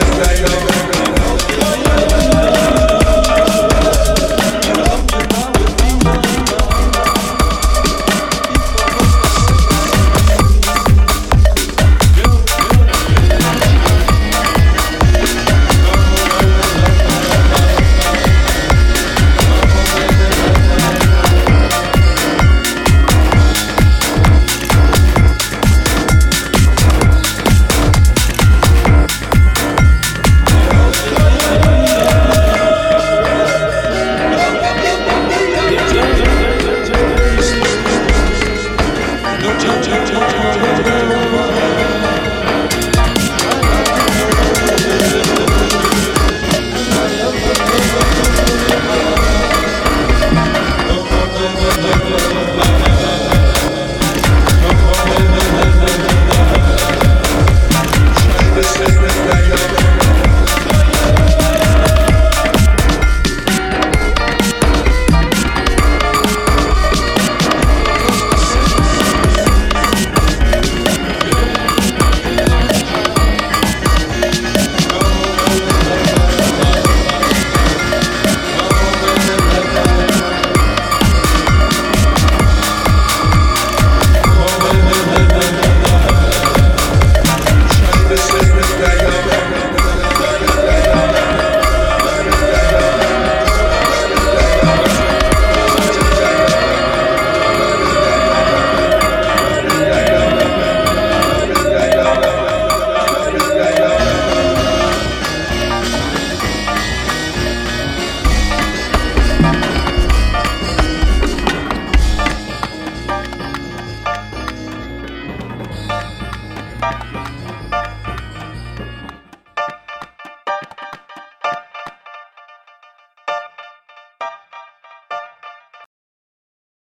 the night away.